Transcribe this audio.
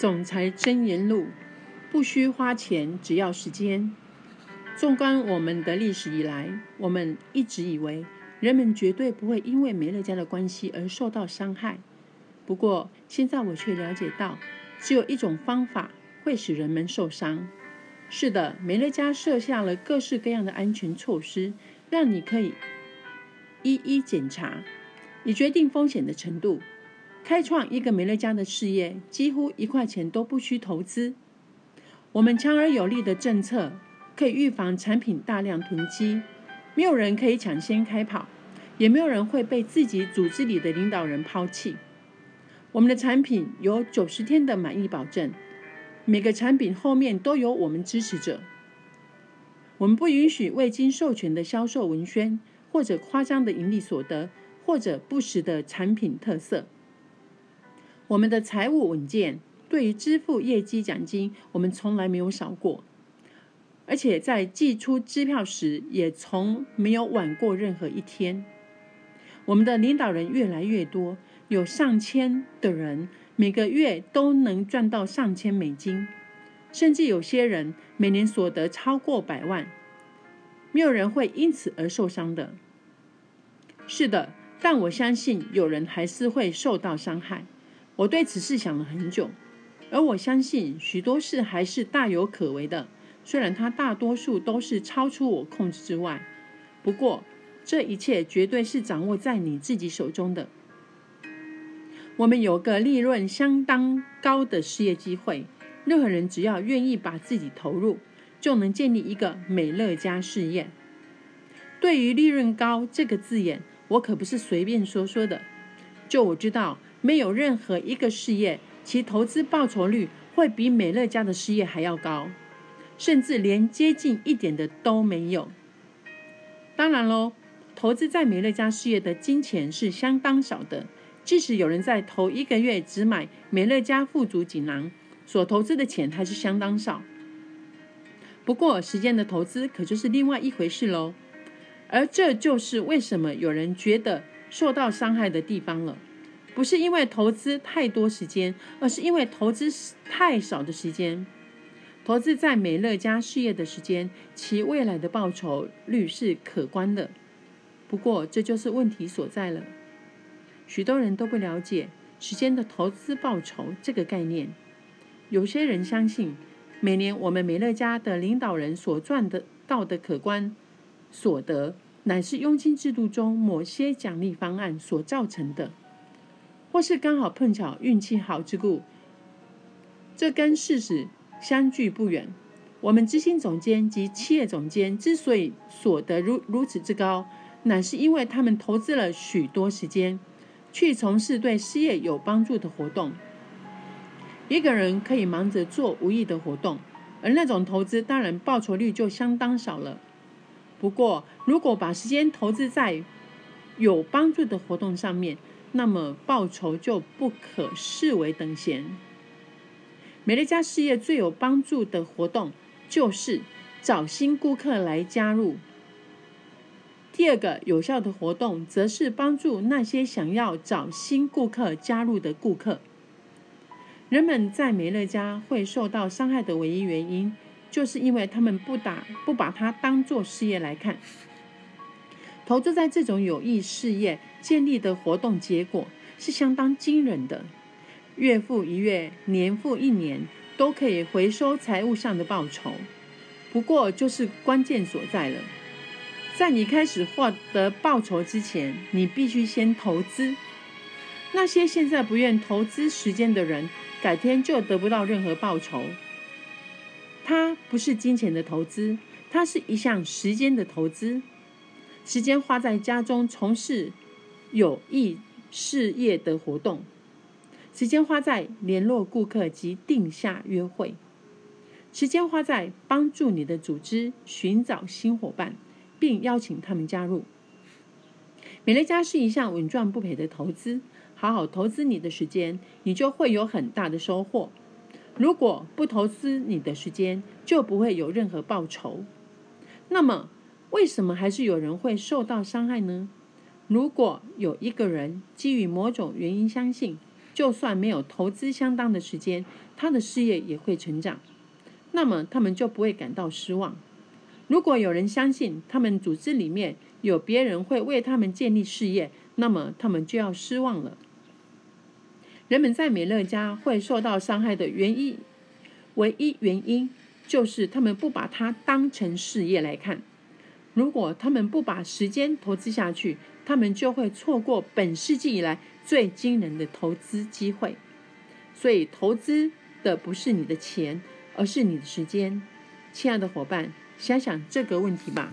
总裁真言录：不需花钱，只要时间。纵观我们的历史以来，我们一直以为人们绝对不会因为梅乐家的关系而受到伤害。不过，现在我却了解到，只有一种方法会使人们受伤。是的，美乐家设下了各式各样的安全措施，让你可以一一检查，以决定风险的程度。开创一个美乐家的事业，几乎一块钱都不需投资。我们强而有力的政策可以预防产品大量囤积，没有人可以抢先开跑，也没有人会被自己组织里的领导人抛弃。我们的产品有九十天的满意保证，每个产品后面都有我们支持者。我们不允许未经授权的销售文宣，或者夸张的盈利所得，或者不实的产品特色。我们的财务稳健，对于支付业绩奖金，我们从来没有少过，而且在寄出支票时，也从没有晚过任何一天。我们的领导人越来越多，有上千的人，每个月都能赚到上千美金，甚至有些人每年所得超过百万，没有人会因此而受伤的。是的，但我相信有人还是会受到伤害。我对此事想了很久，而我相信许多事还是大有可为的，虽然它大多数都是超出我控制之外。不过，这一切绝对是掌握在你自己手中的。我们有个利润相当高的事业机会，任何人只要愿意把自己投入，就能建立一个美乐家事业。对于“利润高”这个字眼，我可不是随便说说的。就我知道。没有任何一个事业，其投资报酬率会比美乐家的事业还要高，甚至连接近一点的都没有。当然喽，投资在美乐家事业的金钱是相当少的。即使有人在头一个月只买美乐家富足锦囊，所投资的钱还是相当少。不过，时间的投资可就是另外一回事喽。而这就是为什么有人觉得受到伤害的地方了。不是因为投资太多时间，而是因为投资太少的时间。投资在美乐家事业的时间，其未来的报酬率是可观的。不过，这就是问题所在了。许多人都不了解时间的投资报酬这个概念。有些人相信，每年我们美乐家的领导人所赚得到的可观所得，乃是佣金制度中某些奖励方案所造成的。或是刚好碰巧运气好之故，这跟事实相距不远。我们执行总监及企业总监之所以所得如如此之高，乃是因为他们投资了许多时间去从事对事业有帮助的活动。一个人可以忙着做无益的活动，而那种投资当然报酬率就相当少了。不过，如果把时间投资在有帮助的活动上面，那么报酬就不可视为等闲。美乐家事业最有帮助的活动就是找新顾客来加入。第二个有效的活动则是帮助那些想要找新顾客加入的顾客。人们在美乐家会受到伤害的唯一原因，就是因为他们不打不把它当做事业来看。投资在这种有益事业建立的活动，结果是相当惊人的。月复一月，年复一年，都可以回收财务上的报酬。不过，就是关键所在了，在你开始获得报酬之前，你必须先投资。那些现在不愿投资时间的人，改天就得不到任何报酬。它不是金钱的投资，它是一项时间的投资。时间花在家中从事有益事业的活动，时间花在联络顾客及定下约会，时间花在帮助你的组织寻找新伙伴，并邀请他们加入。美乐家是一项稳赚不赔的投资，好好投资你的时间，你就会有很大的收获。如果不投资你的时间，就不会有任何报酬。那么。为什么还是有人会受到伤害呢？如果有一个人基于某种原因相信就算没有投资相当的时间，他的事业也会成长。那么他们就不会感到失望。如果有人相信他们组织里面有别人会为他们建立事业，那么他们就要失望了。人们在美乐家会受到伤害的原因，唯一原因就是他们不把它当成事业来看。如果他们不把时间投资下去，他们就会错过本世纪以来最惊人的投资机会。所以，投资的不是你的钱，而是你的时间。亲爱的伙伴，想想这个问题吧。